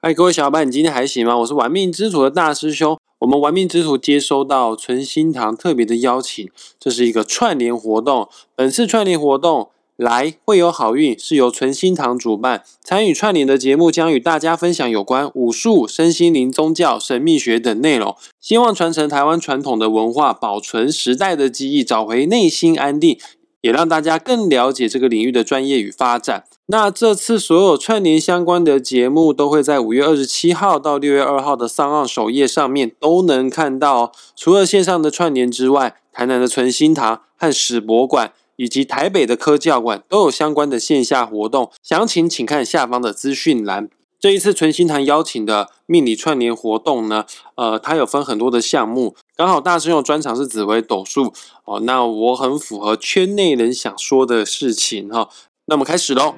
嗨，各位小伙伴，你今天还行吗？我是玩命之徒的大师兄。我们玩命之徒接收到纯心堂特别的邀请，这是一个串联活动。本次串联活动来会有好运，是由纯心堂主办。参与串联的节目将与大家分享有关武术、身心灵、宗教、神秘学等内容，希望传承台湾传统的文化，保存时代的记忆，找回内心安定。也让大家更了解这个领域的专业与发展。那这次所有串联相关的节目都会在五月二十七号到六月二号的上岸首页上面都能看到。哦除了线上的串联之外，台南的存心堂和史博馆以及台北的科教馆都有相关的线下活动，详情请看下方的资讯栏。这一次纯心堂邀请的命理串联活动呢，呃，它有分很多的项目，刚好大师兄专长是紫微斗数哦，那我很符合圈内人想说的事情哈，那我们开始喽。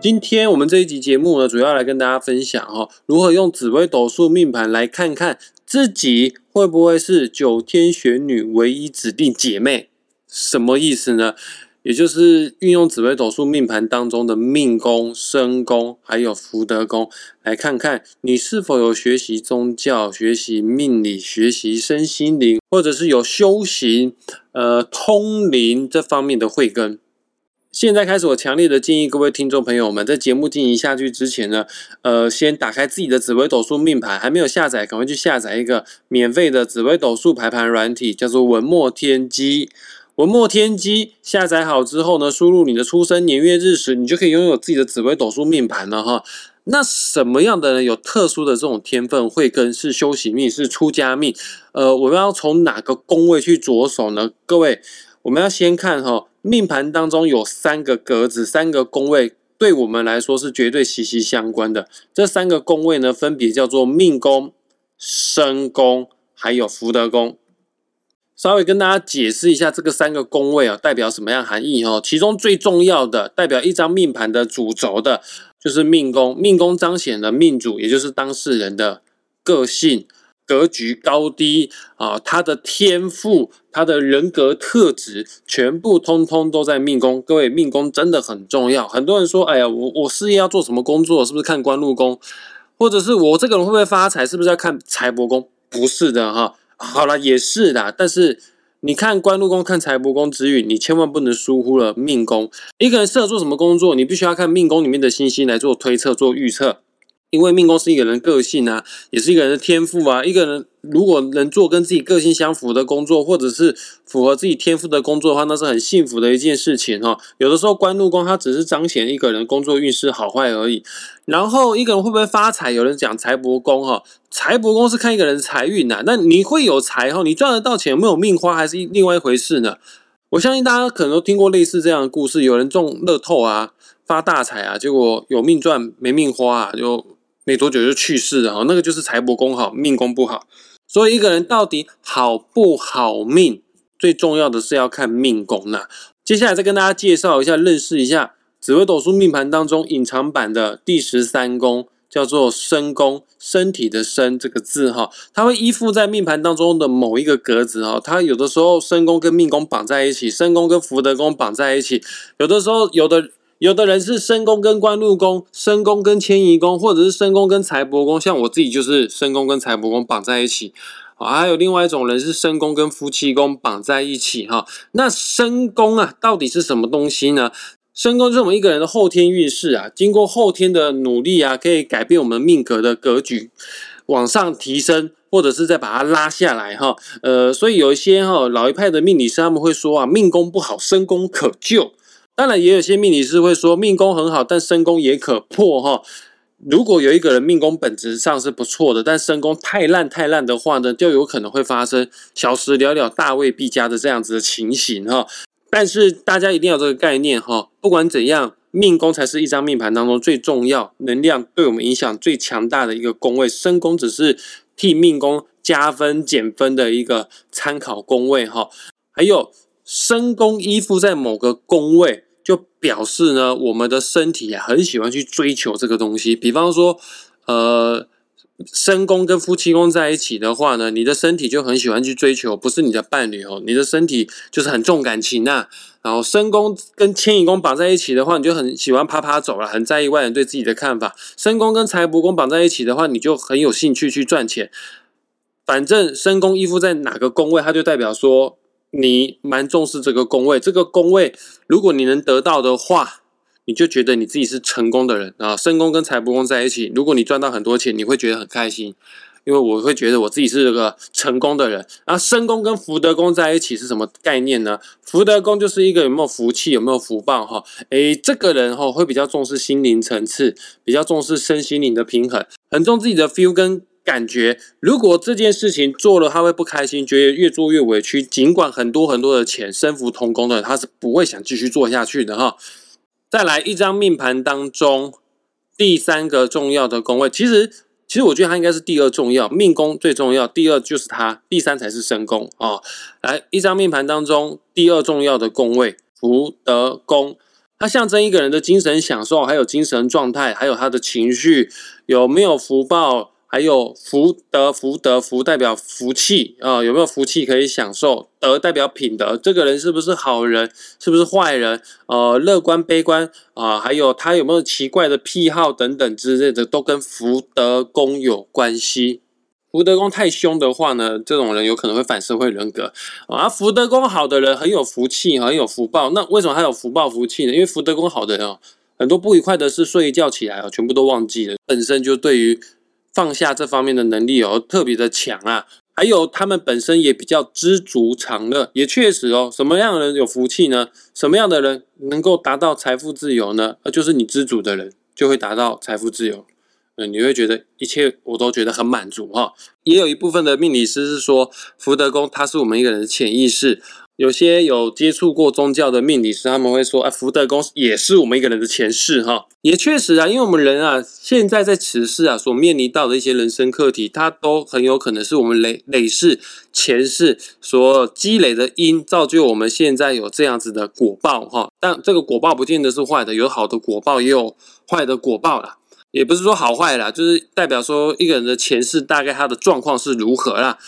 今天我们这一集节目呢，主要来跟大家分享哈，如何用紫微斗数命盘来看看自己会不会是九天玄女唯一指定姐妹？什么意思呢？也就是运用紫微斗数命盘当中的命宫、身宫还有福德宫，来看看你是否有学习宗教、学习命理、学习身心灵，或者是有修行、呃通灵这方面的慧根。现在开始，我强烈的建议各位听众朋友们，在节目进行下去之前呢，呃，先打开自己的紫微斗数命盘，还没有下载，赶快去下载一个免费的紫微斗数排盘软体，叫做文墨天机。文墨天机下载好之后呢，输入你的出生年月日时，你就可以拥有自己的紫微斗数命盘了哈。那什么样的人有特殊的这种天分，会跟是修行命，是出家命？呃，我们要从哪个宫位去着手呢？各位，我们要先看哈。命盘当中有三个格子，三个宫位，对我们来说是绝对息息相关的。这三个宫位呢，分别叫做命宫、身宫，还有福德宫。稍微跟大家解释一下，这个三个宫位啊，代表什么样含义哦？其中最重要的，代表一张命盘的主轴的，就是命宫。命宫彰显了命主，也就是当事人的个性。格局高低啊，他的天赋，他的人格特质，全部通通都在命宫。各位，命宫真的很重要。很多人说，哎呀，我我事业要做什么工作，是不是看官禄宫？或者是我这个人会不会发财，是不是要看财帛宫？不是的哈。好了，也是的，但是你看官禄宫，看财帛宫之运，你千万不能疏忽了命宫。一个人适合做什么工作，你必须要看命宫里面的星星来做推测、做预测。因为命宫是一个人个性啊，也是一个人的天赋啊。一个人如果能做跟自己个性相符的工作，或者是符合自己天赋的工作的话，那是很幸福的一件事情哈。有的时候官禄宫它只是彰显一个人工作运势好坏而已。然后一个人会不会发财？有人讲财帛宫哈，财帛宫是看一个人财运呐。那你会有财哈？你赚得到钱，有没有命花，还是另外一回事呢？我相信大家可能都听过类似这样的故事：有人中乐透啊，发大财啊，结果有命赚没命花啊，就。没多久就去世了哈，那个就是财帛宫好，命宫不好。所以一个人到底好不好命，最重要的是要看命宫呐。接下来再跟大家介绍一下，认识一下紫微斗数命盘当中隐藏版的第十三宫，叫做身宫，身体的身这个字哈，它会依附在命盘当中的某一个格子哈。它有的时候身宫跟命宫绑在一起，身宫跟福德宫绑在一起，有的时候有的。有的人是申宫跟官禄宫，申宫跟迁移宫，或者是申宫跟财帛宫，像我自己就是申宫跟财帛宫绑在一起。啊，还有另外一种人是申宫跟夫妻宫绑在一起哈。那申宫啊，到底是什么东西呢？申宫是我们一个人的后天运势啊，经过后天的努力啊，可以改变我们命格的格局，往上提升，或者是再把它拉下来哈。呃，所以有一些哈老一派的命理师他们会说啊，命宫不好，申宫可救。当然，也有些命理师会说命宫很好，但身宫也可破哈。如果有一个人命宫本质上是不错的，但身宫太烂太烂的话呢，就有可能会发生小时了了，大未必佳的这样子的情形哈。但是大家一定要这个概念哈，不管怎样，命宫才是一张命盘当中最重要、能量对我们影响最强大的一个宫位，身宫只是替命宫加分减分的一个参考宫位哈。还有身宫依附在某个宫位。表示呢，我们的身体啊很喜欢去追求这个东西。比方说，呃，身宫跟夫妻宫在一起的话呢，你的身体就很喜欢去追求，不是你的伴侣哦，你的身体就是很重感情呐。然后身宫跟迁移宫绑在一起的话，你就很喜欢啪啪走了，很在意外人对自己的看法。身宫跟财帛宫绑在一起的话，你就很有兴趣去赚钱。反正身宫依附在哪个宫位，它就代表说你蛮重视这个宫位。这个宫位如果你能得到的话。你就觉得你自己是成功的人啊，身宫跟财帛宫在一起，如果你赚到很多钱，你会觉得很开心，因为我会觉得我自己是个成功的人。然后身宫跟福德宫在一起是什么概念呢？福德宫就是一个有没有福气、有没有福报哈。诶，这个人哈会比较重视心灵层次，比较重视身心灵的平衡，很重自己的 feel 跟感觉。如果这件事情做了他会不开心，觉得越做越委屈，尽管很多很多的钱，身福同工的人他是不会想继续做下去的哈。再来一张命盘当中第三个重要的宫位，其实其实我觉得它应该是第二重要，命宫最重要，第二就是它，第三才是身宫啊。来一张命盘当中第二重要的宫位福德宫，它象征一个人的精神享受，还有精神状态，还有他的情绪有没有福报。还有福德，福德福代表福气啊，有没有福气可以享受？德代表品德，这个人是不是好人，是不是坏人？呃，乐观悲观啊，还有他有没有奇怪的癖好等等之类的，都跟福德宫有关系。福德宫太凶的话呢，这种人有可能会反社会人格啊。福德宫好的人很有福气，很有福报。那为什么他有福报福气呢？因为福德宫好的人哦，很多不愉快的事睡一觉起来哦，全部都忘记了，本身就对于。放下这方面的能力哦，特别的强啊！还有他们本身也比较知足常乐，也确实哦，什么样的人有福气呢？什么样的人能够达到财富自由呢？呃，就是你知足的人就会达到财富自由，嗯，你会觉得一切我都觉得很满足哈。也有一部分的命理师是说，福德宫它是我们一个人的潜意识。有些有接触过宗教的命理师，他们会说：“哎，福德宫也是我们一个人的前世，哈，也确实啊，因为我们人啊，现在在此世啊，所面临到的一些人生课题，它都很有可能是我们累累世前世所积累的因，造就我们现在有这样子的果报，哈。但这个果报不见得是坏的，有好的果报，也有坏的果报啦，也不是说好坏啦，就是代表说一个人的前世大概他的状况是如何啦。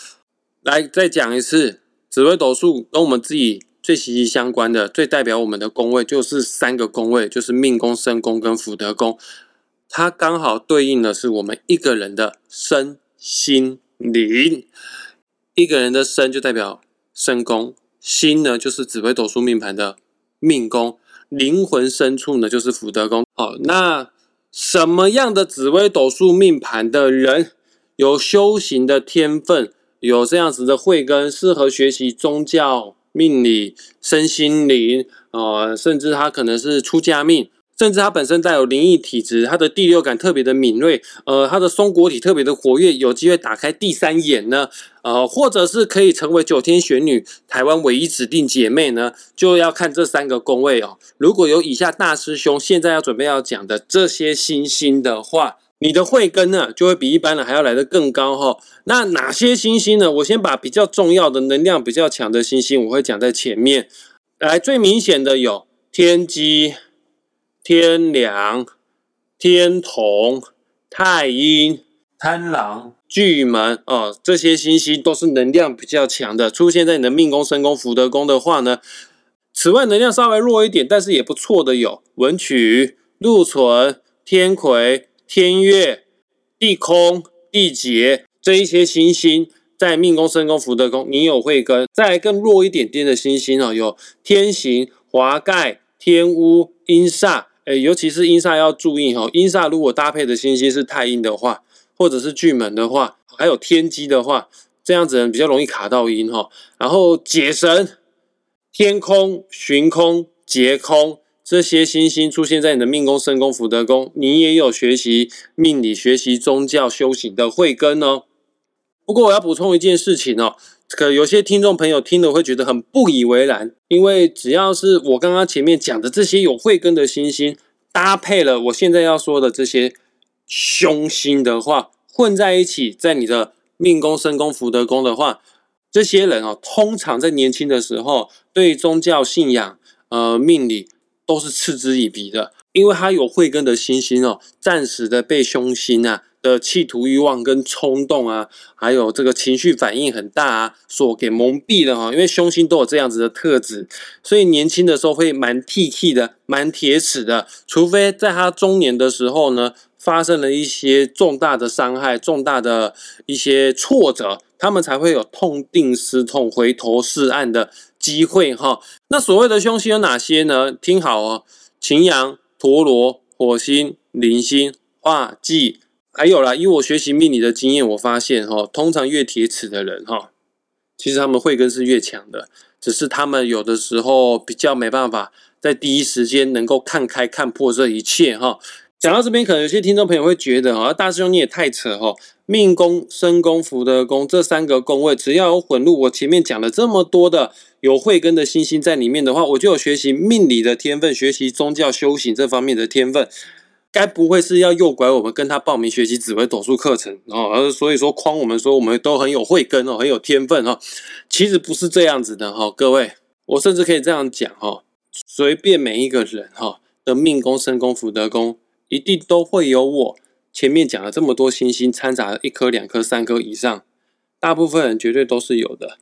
来，再讲一次。紫微斗数跟我们自己最息息相关的、最代表我们的宫位，就是三个宫位，就是命宫、身宫跟福德宫。它刚好对应的是我们一个人的身心灵。一个人的身就代表身宫，心呢就是紫微斗数命盘的命宫，灵魂深处呢就是福德宫。好，那什么样的紫微斗数命盘的人有修行的天分？有这样子的慧根，适合学习宗教、命理、身心灵，呃，甚至他可能是出家命，甚至他本身带有灵异体质，他的第六感特别的敏锐，呃，他的松果体特别的活跃，有机会打开第三眼呢，呃，或者是可以成为九天玄女、台湾唯一指定姐妹呢，就要看这三个宫位哦。如果有以下大师兄现在要准备要讲的这些星星的话。你的慧根呢，就会比一般人还要来得更高哈。那哪些星星呢？我先把比较重要的、能量比较强的星星，我会讲在前面。来，最明显的有天机、天梁、天同、太阴、贪狼、巨门哦，这些星星都是能量比较强的，出现在你的命宫、身宫、福德宫的话呢。此外，能量稍微弱一点，但是也不错的有文曲、禄存、天魁。天月、地空、地劫这一些星星在命宫、身宫、福德宫，你有慧根。再来更弱一点点的星星哦，有天行、华盖、天乌、阴煞。哎，尤其是阴煞要注意哈，阴煞如果搭配的星星是太阴的话，或者是巨门的话，还有天机的话，这样子人比较容易卡到阴哈。然后解神、天空、寻空、劫空。这些星星出现在你的命宫、身宫、福德宫，你也有学习命理、学习宗教修行的慧根哦。不过我要补充一件事情哦，可有些听众朋友听了会觉得很不以为然，因为只要是我刚刚前面讲的这些有慧根的星星，搭配了我现在要说的这些凶星的话，混在一起，在你的命宫、身宫、福德宫的话，这些人哦，通常在年轻的时候对宗教信仰、呃命理。都是嗤之以鼻的，因为他有慧根的星星哦，暂时的被凶星啊的企图欲望跟冲动啊，还有这个情绪反应很大啊，所给蒙蔽了哈。因为凶星都有这样子的特质，所以年轻的时候会蛮 T T 的，蛮铁齿的。除非在他中年的时候呢，发生了一些重大的伤害、重大的一些挫折，他们才会有痛定思痛、回头是岸的机会哈。那所谓的凶星有哪些呢？听好哦，擎羊、陀螺、火星、铃星、化忌。还有啦，以我学习命理的经验，我发现哈，通常越铁齿的人哈，其实他们慧根是越强的，只是他们有的时候比较没办法在第一时间能够看开看破这一切哈。讲到这边，可能有些听众朋友会觉得啊，大师兄你也太扯哈，命宫、身宫、福德宫这三个宫位，只要有混入我前面讲了这么多的有慧根的星星在里面的话，我就有学习命理的天分，学习宗教修行这方面的天分。该不会是要诱拐我们跟他报名学习紫微斗数课程哦？而所以说诓我们说我们都很有慧根哦，很有天分哦。其实不是这样子的哈，各位，我甚至可以这样讲哈，随便每一个人哈的命宫、身宫、福德宫，一定都会有我前面讲了这么多星星掺杂一颗、两颗、三颗以上，大部分人绝对都是有的。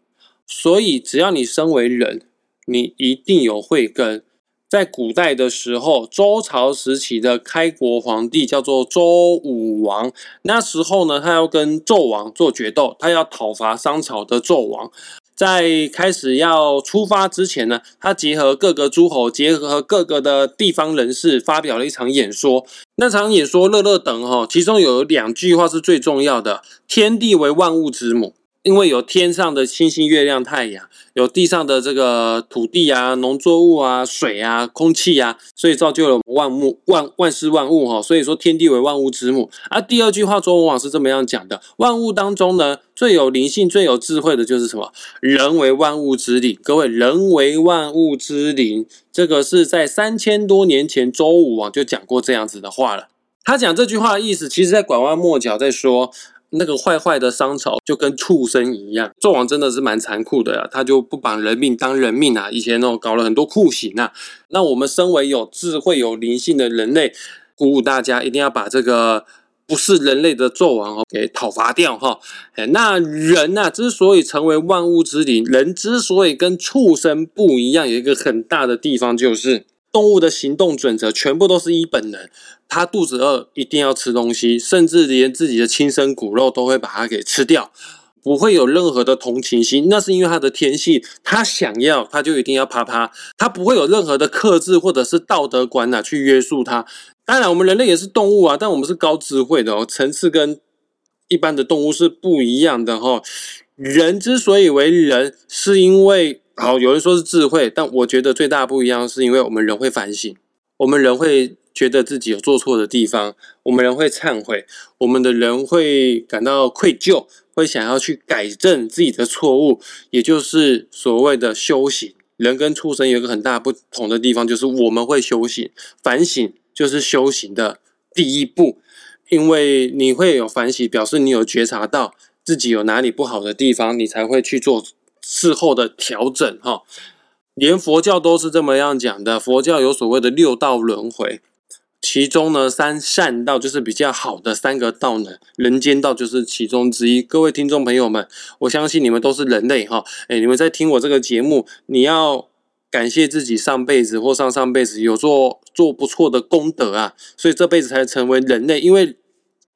所以只要你身为人，你一定有慧根。在古代的时候，周朝时期的开国皇帝叫做周武王。那时候呢，他要跟纣王做决斗，他要讨伐商朝的纣王。在开始要出发之前呢，他结合各个诸侯，结合各个的地方人士，发表了一场演说。那场演说乐乐等哈，其中有两句话是最重要的：天地为万物之母。因为有天上的星星、月亮、太阳，有地上的这个土地啊、农作物啊、水啊、空气啊，所以造就了万物、万万事万物哈。所以说天地为万物之母。而第二句话，周文王是这么样讲的：万物当中呢，最有灵性、最有智慧的就是什么？人为万物之灵。各位，人为万物之灵，这个是在三千多年前周武王就讲过这样子的话了。他讲这句话的意思，其实在拐弯抹角在说。那个坏坏的商朝就跟畜生一样，纣王真的是蛮残酷的呀，他就不把人命当人命啊，以前哦搞了很多酷刑啊。那我们身为有智慧、有灵性的人类，鼓舞大家一定要把这个不是人类的纣王哦给讨伐掉哈。哎，那人呐之所以成为万物之灵，人之所以跟畜生不一样，有一个很大的地方就是。动物的行动准则全部都是一本能，它肚子饿一定要吃东西，甚至连自己的亲生骨肉都会把它给吃掉，不会有任何的同情心。那是因为它的天性，它想要它就一定要啪啪，它不会有任何的克制或者是道德观呐去约束它。当然，我们人类也是动物啊，但我们是高智慧的哦，层次跟一般的动物是不一样的哈。人之所以为人，是因为。好，有人说是智慧，但我觉得最大不一样是因为我们人会反省，我们人会觉得自己有做错的地方，我们人会忏悔，我们的人会感到愧疚，会想要去改正自己的错误，也就是所谓的修行。人跟畜生有一个很大不同的地方，就是我们会修行，反省就是修行的第一步，因为你会有反省，表示你有觉察到自己有哪里不好的地方，你才会去做。事后的调整，哈，连佛教都是这么样讲的。佛教有所谓的六道轮回，其中呢，三善道就是比较好的三个道呢，人间道就是其中之一。各位听众朋友们，我相信你们都是人类，哈，哎，你们在听我这个节目，你要感谢自己上辈子或上上辈子有做做不错的功德啊，所以这辈子才成为人类。因为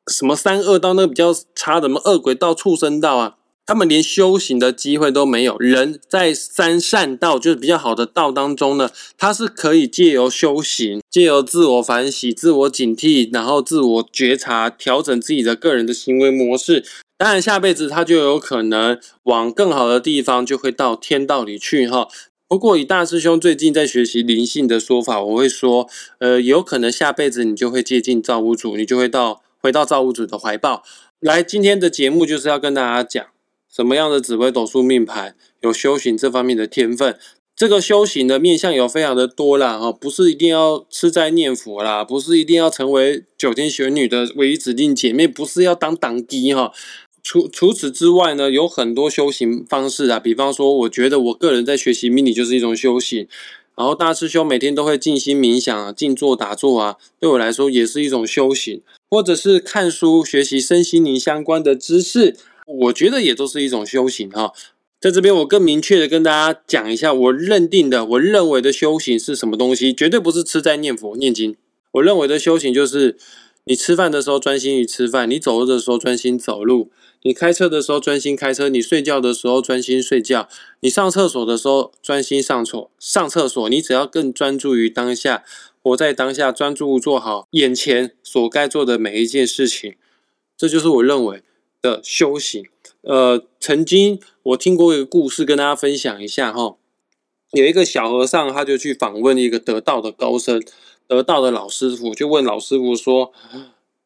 什么三恶道那个比较差，什么恶鬼道、畜生道啊。他们连修行的机会都没有。人在三善道，就是比较好的道当中呢，他是可以借由修行，借由自我反省、自我警惕，然后自我觉察，调整自己的个人的行为模式。当然，下辈子他就有可能往更好的地方，就会到天道里去哈。不过，以大师兄最近在学习灵性的说法，我会说，呃，有可能下辈子你就会接近造物主，你就会到回到造物主的怀抱。来，今天的节目就是要跟大家讲。什么样的紫微斗数命盘有修行这方面的天分？这个修行的面向有非常的多啦，哈，不是一定要吃斋念佛啦，不是一定要成为九天玄女的唯一指定姐妹，不是要当党机哈。除除此之外呢，有很多修行方式啊，比方说，我觉得我个人在学习命理就是一种修行。然后大师兄每天都会静心冥想啊，静坐打坐啊，对我来说也是一种修行，或者是看书学习身心灵相关的知识，我觉得也都是一种修行哈。在这边，我更明确的跟大家讲一下，我认定的、我认为的修行是什么东西，绝对不是吃斋念佛念经。我认为的修行就是，你吃饭的时候专心于吃饭，你走路的时候专心走路。你开车的时候专心开车，你睡觉的时候专心睡觉，你上厕所的时候专心上厕上厕所。你只要更专注于当下，活在当下，专注做好眼前所该做的每一件事情，这就是我认为的修行。呃，曾经我听过一个故事，跟大家分享一下哈。有一个小和尚，他就去访问一个得道的高僧，得道的老师傅，就问老师傅说。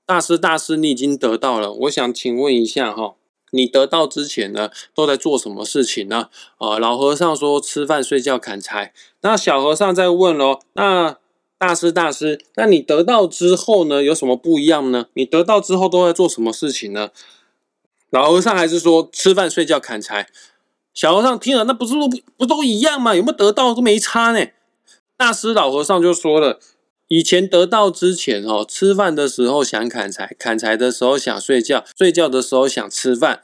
大师，大师，你已经得到了。我想请问一下哈，你得到之前呢，都在做什么事情呢？啊，老和尚说吃饭、睡觉、砍柴。那小和尚在问喽，那大师，大师，那你得到之后呢，有什么不一样呢？你得到之后都在做什么事情呢？老和尚还是说吃饭、睡觉、砍柴。小和尚听了，那不是不不都一样吗？有没有得到都没差呢？大师老和尚就说了。以前得到之前哦，吃饭的时候想砍柴，砍柴的时候想睡觉，睡觉的时候想吃饭。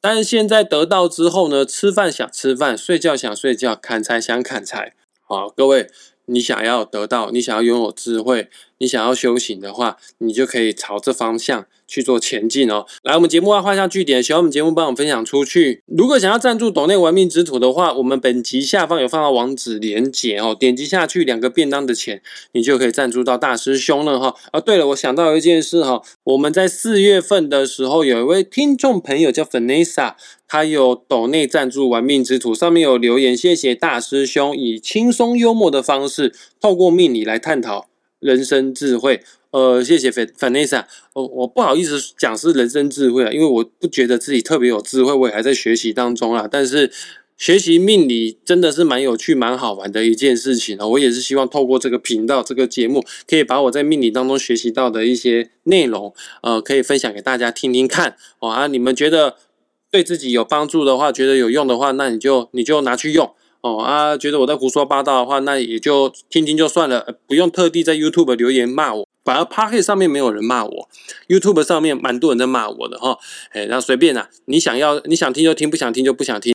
但是现在得到之后呢，吃饭想吃饭，睡觉想睡觉，砍柴想砍柴。好，各位。你想要得到，你想要拥有智慧，你想要修行的话，你就可以朝这方向去做前进哦。来，我们节目要画下句点，喜欢我们节目帮我们分享出去。如果想要赞助岛内玩命之土的话，我们本集下方有放到网址连接哦，点击下去，两个便当的钱，你就可以赞助到大师兄了哈。啊，对了，我想到一件事哈，我们在四月份的时候，有一位听众朋友叫 Vanessa。他有抖内赞助玩命之徒，上面有留言，谢谢大师兄以轻松幽默的方式，透过命理来探讨人生智慧。呃，谢谢 Vanessa，我我不好意思讲是人生智慧啊，因为我不觉得自己特别有智慧，我也还在学习当中啊。但是学习命理真的是蛮有趣、蛮好玩的一件事情啊。我也是希望透过这个频道、这个节目，可以把我在命理当中学习到的一些内容，呃，可以分享给大家听听看。哦啊，你们觉得？对自己有帮助的话，觉得有用的话，那你就你就拿去用哦啊！觉得我在胡说八道的话，那也就听听就算了，不用特地在 YouTube 留言骂我。反而 p o c k e t 上面没有人骂我，YouTube 上面蛮多人在骂我的哈。哎，那随便啦，你想要你想听就听，不想听就不想听。